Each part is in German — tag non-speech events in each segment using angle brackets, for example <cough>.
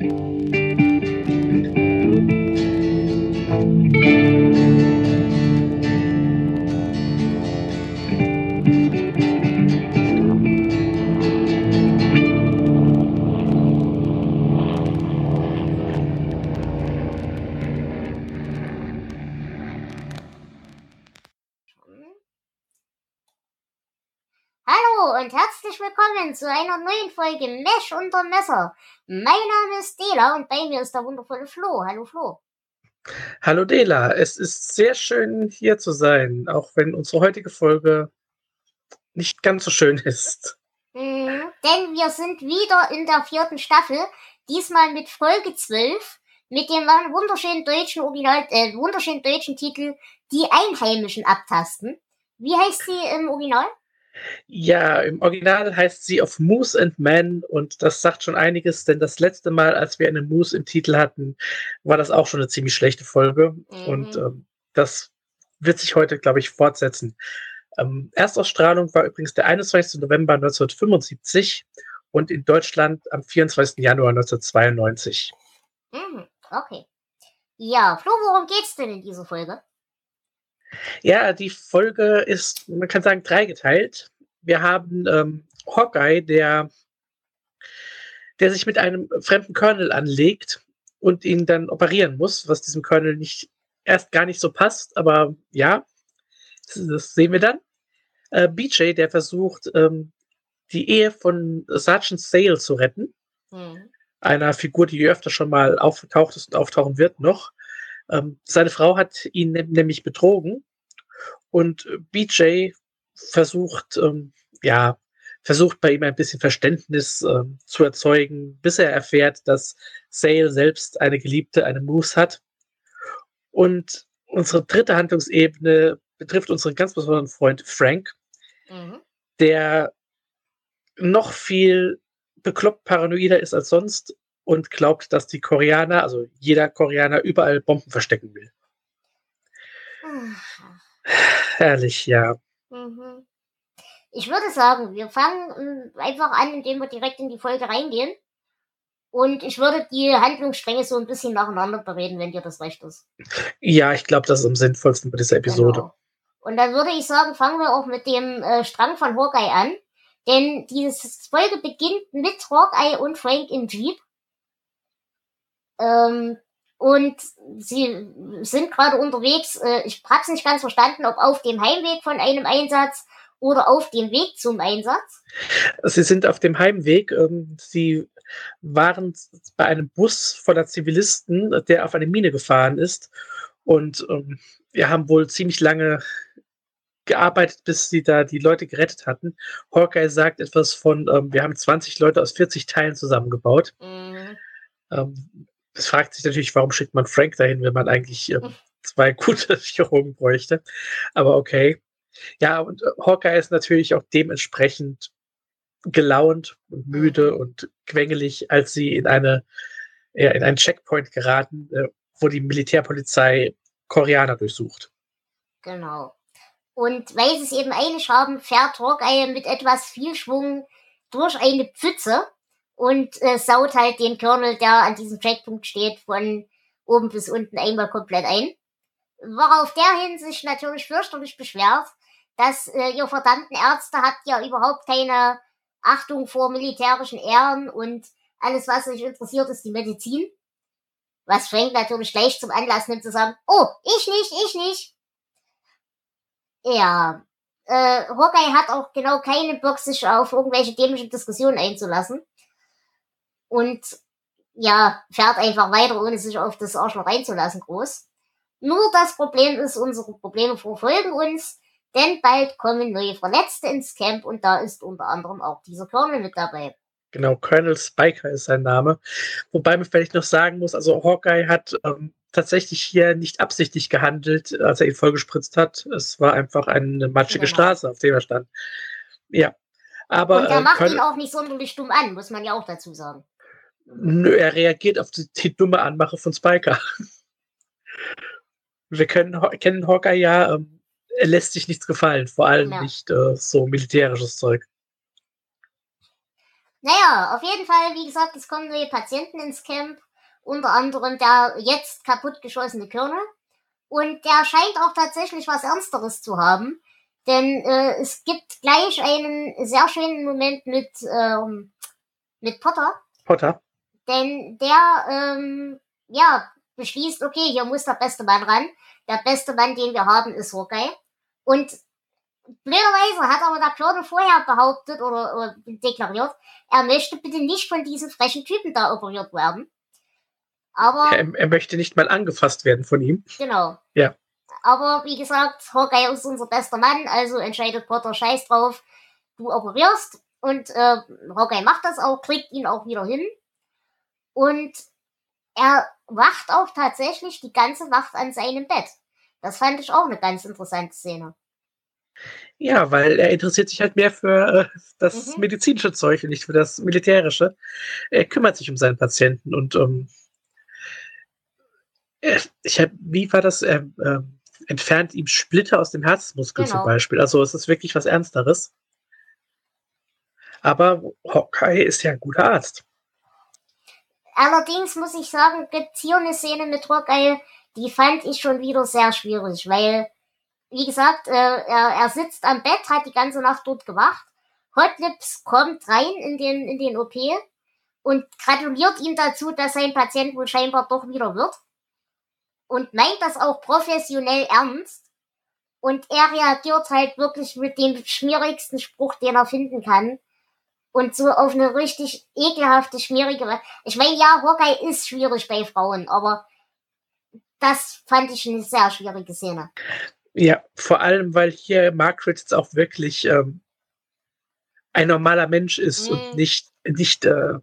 Hallo zu einer neuen Folge Mesh unter Messer. Mein Name ist Dela und bei mir ist der wundervolle Flo. Hallo Flo. Hallo Dela, es ist sehr schön hier zu sein, auch wenn unsere heutige Folge nicht ganz so schön ist. Mhm, denn wir sind wieder in der vierten Staffel, diesmal mit Folge 12, mit dem wunderschönen deutschen Original, äh, wunderschönen deutschen Titel Die Einheimischen abtasten. Wie heißt sie im Original? Ja, im Original heißt sie of Moose and Man und das sagt schon einiges, denn das letzte Mal, als wir eine Moose im Titel hatten, war das auch schon eine ziemlich schlechte Folge mhm. und ähm, das wird sich heute, glaube ich, fortsetzen. Ähm, Erstausstrahlung war übrigens der 21. November 1975 und in Deutschland am 24. Januar 1992. Mhm, okay. Ja, Flo, worum geht's denn in dieser Folge? Ja, die Folge ist, man kann sagen, dreigeteilt. Wir haben ähm, Hawkeye, der, der sich mit einem fremden Colonel anlegt und ihn dann operieren muss, was diesem Colonel nicht erst gar nicht so passt, aber ja, das sehen wir dann. Äh, BJ, der versucht, ähm, die Ehe von Sergeant Sale zu retten. Mhm. Einer Figur, die öfter schon mal aufgetaucht ist und auftauchen wird noch. Ähm, seine Frau hat ihn nämlich betrogen und BJ versucht, ähm, ja, versucht bei ihm ein bisschen Verständnis ähm, zu erzeugen, bis er erfährt, dass Sale selbst eine Geliebte, eine Moose hat. Und unsere dritte Handlungsebene betrifft unseren ganz besonderen Freund Frank, mhm. der noch viel bekloppt paranoider ist als sonst und glaubt, dass die Koreaner, also jeder Koreaner, überall Bomben verstecken will. Herrlich, ja. Mhm. Ich würde sagen, wir fangen einfach an, indem wir direkt in die Folge reingehen. Und ich würde die Handlungsstränge so ein bisschen nacheinander bereden, wenn dir das recht ist. Ja, ich glaube, das ist am sinnvollsten bei dieser Episode. Genau. Und dann würde ich sagen, fangen wir auch mit dem äh, Strang von Hawkeye an. Denn diese Folge beginnt mit Hawkeye und Frank im Jeep. Ähm, und sie sind gerade unterwegs. Äh, ich habe es nicht ganz verstanden, ob auf dem Heimweg von einem Einsatz oder auf dem Weg zum Einsatz. Sie sind auf dem Heimweg. Ähm, sie waren bei einem Bus voller Zivilisten, der auf eine Mine gefahren ist. Und ähm, wir haben wohl ziemlich lange gearbeitet, bis sie da die Leute gerettet hatten. Hawkeye sagt etwas von, ähm, wir haben 20 Leute aus 40 Teilen zusammengebaut. Mhm. Ähm, es fragt sich natürlich, warum schickt man Frank dahin, wenn man eigentlich ähm, zwei <laughs> gute Chirurgen bräuchte. Aber okay. Ja, und äh, Hawkeye ist natürlich auch dementsprechend gelaunt und müde mhm. und quengelig, als sie in eine ja, in einen Checkpoint geraten, äh, wo die Militärpolizei Koreaner durchsucht. Genau. Und weil sie es eben eilig haben, fährt Hawkeye mit etwas viel Schwung durch eine Pfütze und äh, saut halt den Colonel, der an diesem Checkpunkt steht, von oben bis unten einmal komplett ein. Worauf der hin sich natürlich fürchterlich beschwert, dass äh, ihr verdammten Ärzte habt ja überhaupt keine Achtung vor militärischen Ehren und alles, was euch interessiert, ist die Medizin. Was Frank natürlich gleich zum Anlass nimmt zu sagen, oh, ich nicht, ich nicht. Ja, äh, Hawkeye hat auch genau keine Bock, sich auf irgendwelche dämlichen Diskussionen einzulassen und ja, fährt einfach weiter, ohne sich auf das Arschloch reinzulassen, groß. Nur das Problem ist, unsere Probleme verfolgen uns, denn bald kommen neue Verletzte ins Camp und da ist unter anderem auch dieser Colonel mit dabei. Genau, Colonel Spiker ist sein Name. Wobei man vielleicht noch sagen muss, also Hawkeye hat ähm, tatsächlich hier nicht absichtlich gehandelt, als er ihn vollgespritzt hat. Es war einfach eine matschige genau. Straße, auf der er stand. Ja. Aber, und er äh, macht ihn auch nicht sonderlich dumm an, muss man ja auch dazu sagen. Nö, er reagiert auf die, die dumme Anmache von Spiker. Wir können, kennen Hawkeye ja, ähm, er lässt sich nichts gefallen, vor allem ja. nicht äh, so militärisches Zeug. Naja, auf jeden Fall, wie gesagt, es kommen neue Patienten ins Camp. Unter anderem der jetzt kaputtgeschossene Colonel. Und der scheint auch tatsächlich was Ernsteres zu haben. Denn äh, es gibt gleich einen sehr schönen Moment mit, ähm, mit Potter. Potter. Denn der, ähm, ja, beschließt, okay, hier muss der beste Mann ran. Der beste Mann, den wir haben, ist Hawkeye. Und blöderweise hat aber der Claude vorher behauptet oder, oder deklariert, er möchte bitte nicht von diesen frechen Typen da operiert werden. Aber. Er, er, möchte nicht mal angefasst werden von ihm. Genau. Ja. Aber wie gesagt, Hawkeye ist unser bester Mann, also entscheidet Potter Scheiß drauf, du operierst. Und äh, Hawkeye macht das auch, kriegt ihn auch wieder hin. Und er wacht auch tatsächlich die ganze Nacht an seinem Bett. Das fand ich auch eine ganz interessante Szene. Ja, weil er interessiert sich halt mehr für äh, das mhm. medizinische Zeug und nicht für das militärische. Er kümmert sich um seinen Patienten und um. Ähm, ich hab, wie war das? Er äh, entfernt ihm Splitter aus dem Herzmuskel genau. zum Beispiel. Also es ist wirklich was Ernsteres. Aber Hawkeye ist ja ein guter Arzt. Allerdings muss ich sagen, gibt hier eine Szene mit Hawkeye, die fand ich schon wieder sehr schwierig, weil wie gesagt, äh, er, er sitzt am Bett, hat die ganze Nacht dort gewacht. Hotlips kommt rein in den, in den OP und gratuliert ihm dazu, dass sein Patient wohl scheinbar doch wieder wird. Und meint das auch professionell ernst. Und er reagiert halt wirklich mit dem schmierigsten Spruch, den er finden kann. Und so auf eine richtig ekelhafte, schmierige. Ich meine, ja, Hawkeye ist schwierig bei Frauen, aber das fand ich eine sehr schwierige Szene. Ja, vor allem, weil hier Margaret jetzt auch wirklich ähm, ein normaler Mensch ist mhm. und nicht, nicht äh,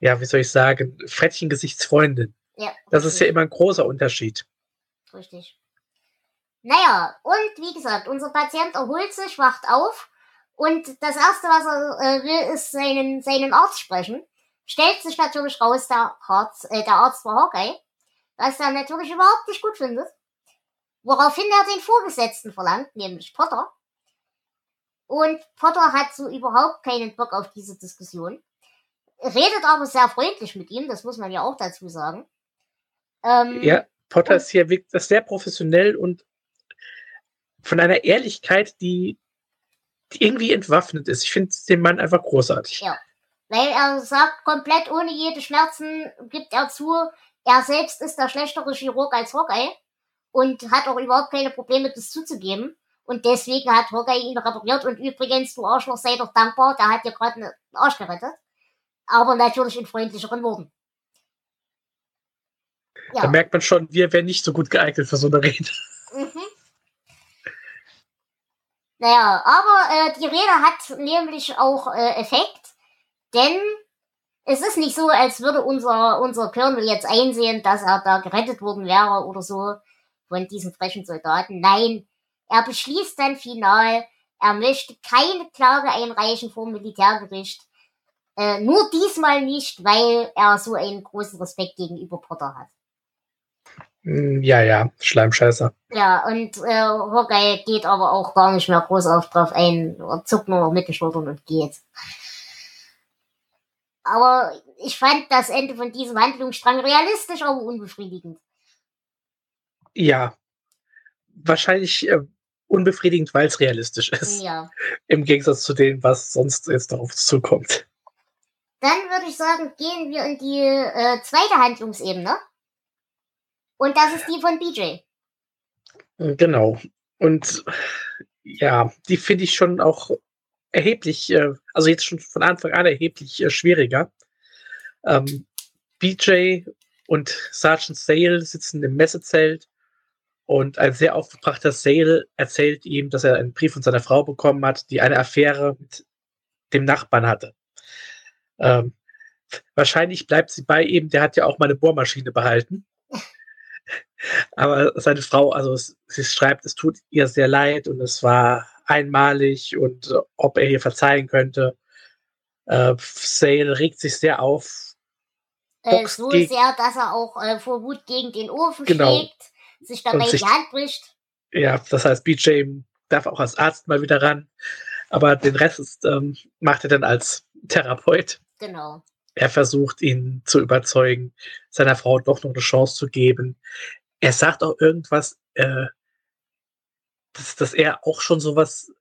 ja, wie soll ich sagen, Frettchengesichtsfreundin. Ja, das ist ja immer ein großer Unterschied. Richtig. Naja, und wie gesagt, unser Patient erholt sich, wacht auf und das Erste, was er äh, will, ist seinen, seinen Arzt sprechen. Stellt sich natürlich raus, der Arzt, äh, der Arzt war Hawkeye, was er natürlich überhaupt nicht gut findet woraufhin er den Vorgesetzten verlangt, nämlich Potter. Und Potter hat so überhaupt keinen Bock auf diese Diskussion. Redet aber sehr freundlich mit ihm, das muss man ja auch dazu sagen. Ähm, ja, Potter ist hier wirklich sehr professionell und von einer Ehrlichkeit, die, die irgendwie entwaffnet ist. Ich finde den Mann einfach großartig. Ja. Weil er sagt, komplett ohne jede Schmerzen gibt er zu, er selbst ist der schlechtere Chirurg als Hawkeye und hat auch überhaupt keine Probleme, das zuzugeben. Und deswegen hat Hawkeye ihn repariert. Und übrigens, du Arschloch, sei doch dankbar, der hat dir gerade einen Arsch gerettet. Aber natürlich in freundlicheren Worten. Ja. Da merkt man schon, wir wären nicht so gut geeignet für so eine Rede. Mhm. Naja, aber äh, die Rede hat nämlich auch äh, Effekt, denn es ist nicht so, als würde unser, unser Colonel jetzt einsehen, dass er da gerettet worden wäre oder so von diesen frechen Soldaten. Nein, er beschließt dann final, er möchte keine Klage einreichen vor dem Militärgericht. Äh, nur diesmal nicht, weil er so einen großen Respekt gegenüber Potter hat. Hm, ja, ja, Schleimscheißer. Ja, und äh, Hawkeye geht aber auch gar nicht mehr groß auf drauf ein, zuckt nur mit den Schultern und geht. Aber ich fand das Ende von diesem Handlungsstrang realistisch, aber unbefriedigend. Ja, wahrscheinlich äh, unbefriedigend, weil es realistisch ist. Ja. Im Gegensatz zu dem, was sonst jetzt darauf zukommt. Dann würde ich sagen, gehen wir in die äh, zweite Handlungsebene. Und das ist die von BJ. Genau. Und ja, die finde ich schon auch erheblich, äh, also jetzt schon von Anfang an erheblich äh, schwieriger. Ähm, BJ und Sergeant Sale sitzen im Messezelt und ein sehr aufgebrachter Sale erzählt ihm, dass er einen Brief von seiner Frau bekommen hat, die eine Affäre mit dem Nachbarn hatte. Ähm, wahrscheinlich bleibt sie bei ihm, der hat ja auch mal eine Bohrmaschine behalten. Aber seine Frau, also sie schreibt, es tut ihr sehr leid und es war einmalig und äh, ob er ihr verzeihen könnte. Äh, Sale regt sich sehr auf. Äh, so sehr, dass er auch äh, vor Wut gegen den Ofen genau. schlägt sich dabei sich, die Hand bricht. Ja, das heißt, BJ darf auch als Arzt mal wieder ran. Aber den Rest ist, ähm, macht er dann als Therapeut. Genau. Er versucht ihn zu überzeugen, seiner Frau doch noch eine Chance zu geben. Er sagt auch irgendwas, äh, dass, dass er auch schon sowas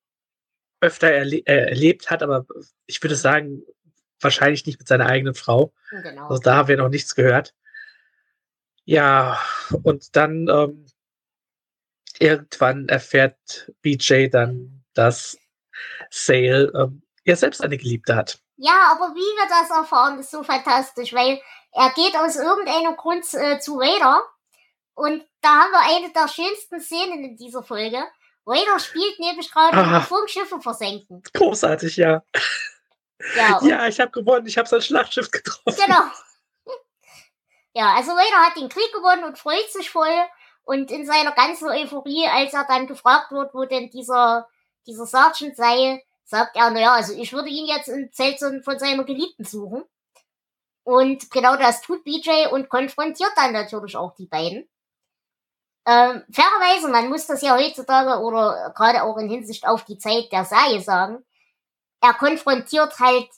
öfter erle äh, erlebt hat, aber ich würde sagen, wahrscheinlich nicht mit seiner eigenen Frau. Genau. Also da haben wir noch nichts gehört. Ja, und dann ähm, irgendwann erfährt BJ dann, dass Sale ähm, ja selbst eine Geliebte hat. Ja, aber wie wir das erfahren, ist so fantastisch, weil er geht aus irgendeinem Grund äh, zu Raider und da haben wir eine der schönsten Szenen in dieser Folge. Raider spielt nämlich gerade Ah. Funkschiffe versenken. Großartig, ja. Ja, <laughs> Ja, ich habe gewonnen, ich habe sein Schlachtschiff getroffen. Genau. Ja, also Raider hat den Krieg gewonnen und freut sich voll. Und in seiner ganzen Euphorie, als er dann gefragt wird, wo denn dieser, dieser Sergeant sei, sagt er, naja, also ich würde ihn jetzt im Zelt von von seiner Geliebten suchen. Und genau das tut BJ und konfrontiert dann natürlich auch die beiden. Ähm, fairerweise, man muss das ja heutzutage oder gerade auch in Hinsicht auf die Zeit der Serie sagen, er konfrontiert halt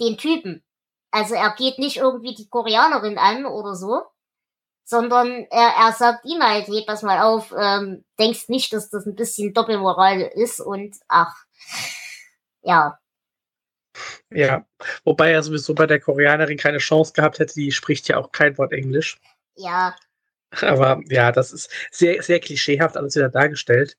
den Typen. Also er geht nicht irgendwie die Koreanerin an oder so, sondern er, er sagt ihm halt, hey, pass mal auf, ähm, denkst nicht, dass das ein bisschen Doppelmoral ist und ach, ja, Ja, wobei er sowieso bei der Koreanerin keine Chance gehabt hätte, die spricht ja auch kein Wort Englisch. ja, Aber ja, das ist sehr, sehr klischeehaft alles wieder dargestellt.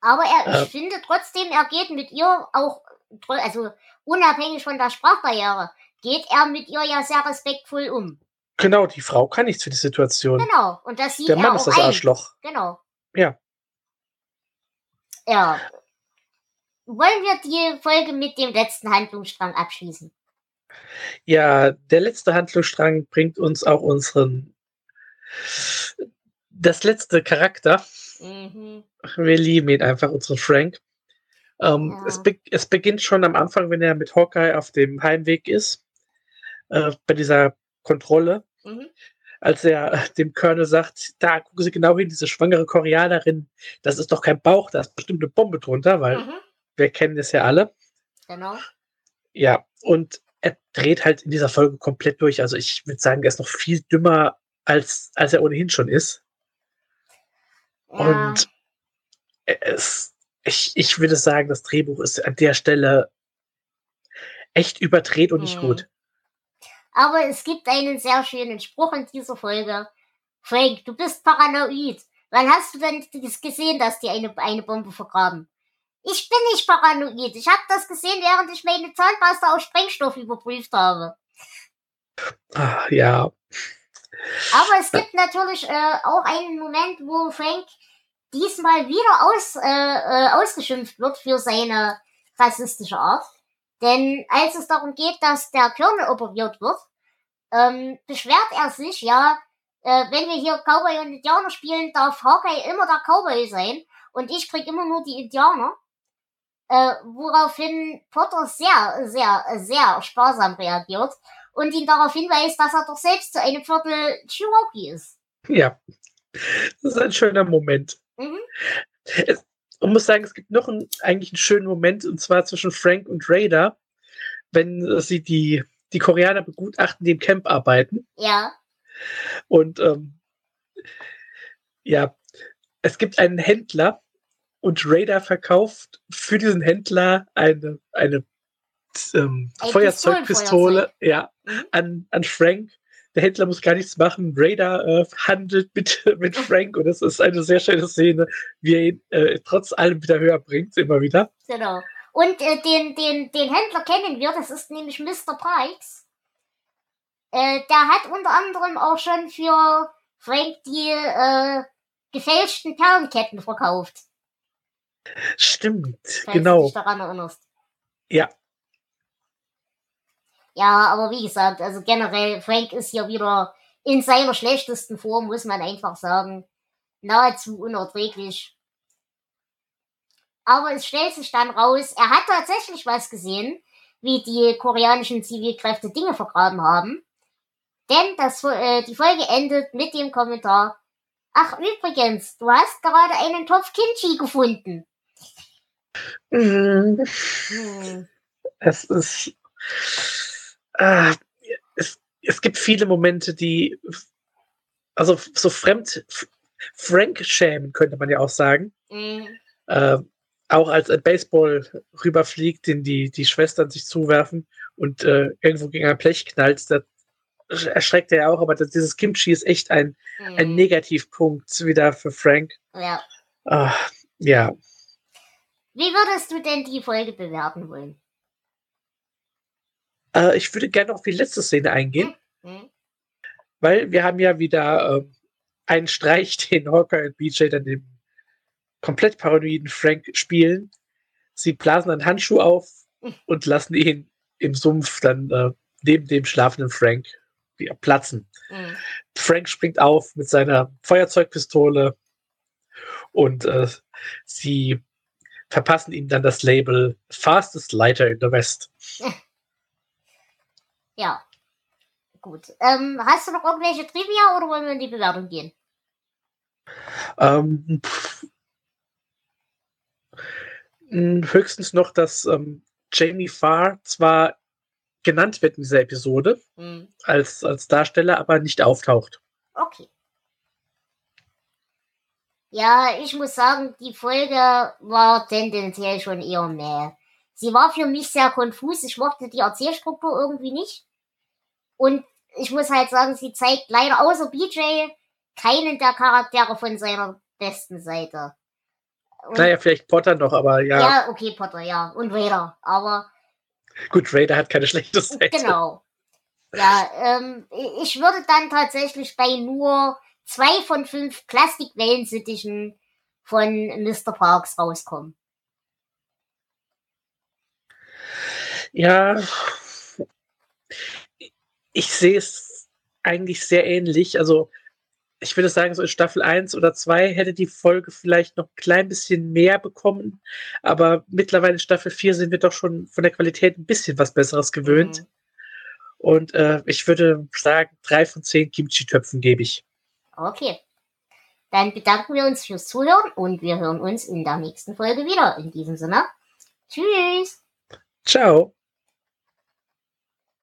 aber er, Äh. ich finde trotzdem, er geht mit ihr auch, also unabhängig von der Sprachbarriere, geht er mit ihr ja sehr respektvoll um. Genau, die Frau kann nichts für die Situation. Genau, und das sieht Der er Mann ist das ein. Arschloch. Genau. Ja. Ja. Wollen wir die Folge mit dem letzten Handlungsstrang abschließen? Ja, der letzte Handlungsstrang bringt uns auch unseren. Das letzte Charakter. Mhm. Wir lieben ihn einfach, unseren Frank. Ähm, Ja. es, be es beginnt schon am Anfang, wenn er mit Hawkeye auf dem Heimweg ist, äh, bei dieser Kontrolle, Mhm. als er dem Colonel sagt, da gucken Sie genau hin, diese schwangere Koreanerin, das ist doch kein Bauch, da ist bestimmt eine Bombe drunter, weil Mhm. wir kennen es ja alle. Genau. Ja, und er dreht halt in dieser Folge komplett durch. Also ich würde sagen, er ist noch viel dümmer, als, als er ohnehin schon ist. Ja. Und es, ich, ich würde sagen, das Drehbuch ist an der Stelle echt überdreht und nicht Mhm. gut. Aber es gibt einen sehr schönen Spruch in dieser Folge. Frank, du bist paranoid. Wann hast du denn das gesehen, dass die eine, eine Bombe vergraben? Ich bin nicht paranoid. Ich habe das gesehen, während ich meine Zahnpasta auf Sprengstoff überprüft habe. Ah, ja, Aber es gibt natürlich äh, auch einen Moment, wo Frank diesmal wieder aus, äh, äh, ausgeschimpft wird für seine rassistische Art. Denn als es darum geht, dass der Colonel operiert wird, ähm, beschwert er sich, ja, äh, wenn wir hier Cowboy und Indianer spielen, darf Hawkeye immer der Cowboy sein und ich krieg immer nur die Indianer. Äh, woraufhin Potter sehr, sehr, sehr sparsam reagiert und ihn darauf hinweist, dass er doch selbst zu einem Viertel Cherokee ist. ja. Das ist ein schöner Moment. Mhm. Es, man muss sagen, es gibt noch einen, eigentlich einen schönen Moment, und zwar zwischen Frank und Raider, wenn sie die, die Koreaner begutachten, die im Camp arbeiten. Ja, Und ähm, ja, es gibt einen Händler und Raider verkauft für diesen Händler eine, eine ähm, Feuerzeugpistole ja. An, an Frank. Der Händler muss gar nichts machen. Raider äh, handelt mit, <laughs> mit Frank und es ist eine sehr schöne Szene, wie er ihn äh, trotz allem wieder höher bringt, immer wieder. genau. Und äh, den, den, den Händler kennen wir, das ist nämlich Mr. Pikes. Äh, der hat unter anderem auch schon für Frank die äh, gefälschten Perlenketten verkauft, Stimmt, falls du genau. dich daran erinnerst. Ja. Ja, aber wie gesagt, also generell, Frank ist hier wieder in seiner schlechtesten Form, muss man einfach sagen. Nahezu unerträglich. Aber es stellt sich dann raus, er hat tatsächlich was gesehen, wie die koreanischen Zivilkräfte Dinge vergraben haben. Denn das, äh, die Folge endet mit dem Kommentar, ach übrigens, du hast gerade einen Topf Kimchi gefunden. Mhm. Hm. Es ist, äh, es, es gibt viele Momente, die also so fremd Frank schämen, könnte man ja auch sagen. Mhm. Äh, auch als ein Baseball rüberfliegt, den die, die Schwestern sich zuwerfen und äh, irgendwo gegen ein Blech knallt, da erschreckt er ja auch, aber das, dieses Kimchi ist echt ein, mhm. ein Negativpunkt wieder für Frank. Ja. Uh, ja. Wie würdest du denn die Folge bewerten wollen? Uh, ich würde gerne auf die letzte Szene eingehen. Mhm. Weil wir haben ja wieder äh, einen Streich, <laughs> den Hawker und BJ dann dem komplett paranoiden Frank spielen. Sie blasen einen Handschuh auf und lassen ihn im Sumpf dann äh, neben dem schlafenden Frank platzen. Mhm. Frank springt auf mit seiner Feuerzeugpistole und äh, sie verpassen ihm dann das Label Fastest Lighter in the West. Ja, gut. Ähm, hast du noch irgendwelche Trivia oder wollen wir in die Bewertung gehen? Ähm, höchstens noch, dass ähm, Jamie Farr zwar genannt wird in dieser Episode mhm. als, als Darsteller, aber nicht auftaucht. Okay. Ja, ich muss sagen, die Folge war tendenziell schon eher mehr. Sie war für mich sehr konfus. Ich mochte die Erzählstruktur irgendwie nicht. Und ich muss halt sagen, sie zeigt leider außer BJ keinen der Charaktere von seiner besten Seite. Und, naja, vielleicht Potter noch, aber ja. Ja, okay, Potter, ja. Und Vader. Aber. Gut, Vader hat keine schlechte Seite. Genau. Ja, ähm, ich würde dann tatsächlich bei nur zwei von fünf Plastikwellensittichen von Mr. Parks rauskommen. Ja, ich sehe es eigentlich sehr ähnlich. Also, ich würde sagen, so in Staffel 1 oder 2 hätte die Folge vielleicht noch ein klein bisschen mehr bekommen. Aber mittlerweile in Staffel 4 sind wir doch schon von der Qualität ein bisschen was Besseres gewöhnt. Mhm. Und äh, ich würde sagen, drei von zehn Kimchi-Töpfen gebe ich. Okay. Dann bedanken wir uns fürs Zuhören und wir hören uns in der nächsten Folge wieder. In diesem Sinne. Tschüss. Ciao.